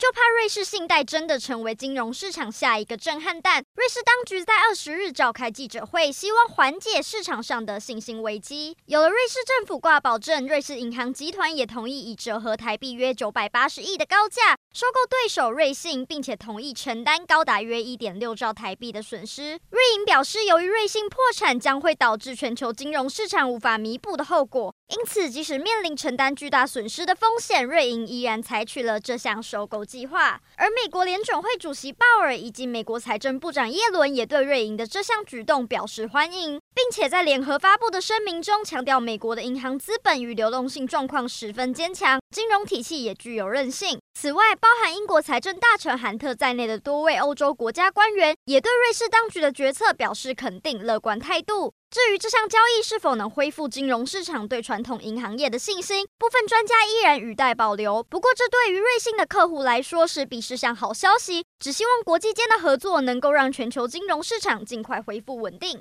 就怕瑞士信贷真的成为金融市场下一个震撼弹。瑞士当局在二十日召开记者会，希望缓解市场上的信心危机。有了瑞士政府挂保证，瑞士银行集团也同意以折合台币约九百八十亿的高价收购对手瑞信，并且同意承担高达约一点六兆台币的损失。瑞银表示，由于瑞信破产将会导致全球金融市场无法弥补的后果，因此即使面临承担巨大损失的风险，瑞银依然采取了这项收购。计划，而美国联准会主席鲍尔以及美国财政部长耶伦也对瑞银的这项举动表示欢迎，并且在联合发布的声明中强调，美国的银行资本与流动性状况十分坚强，金融体系也具有韧性。此外，包含英国财政大臣韩特在内的多位欧洲国家官员也对瑞士当局的决策表示肯定乐观态度。至于这项交易是否能恢复金融市场对传统银行业的信心，部分专家依然语带保留。不过，这对于瑞信的客户来说势必是项好消息，只希望国际间的合作能够让全球金融市场尽快恢复稳定。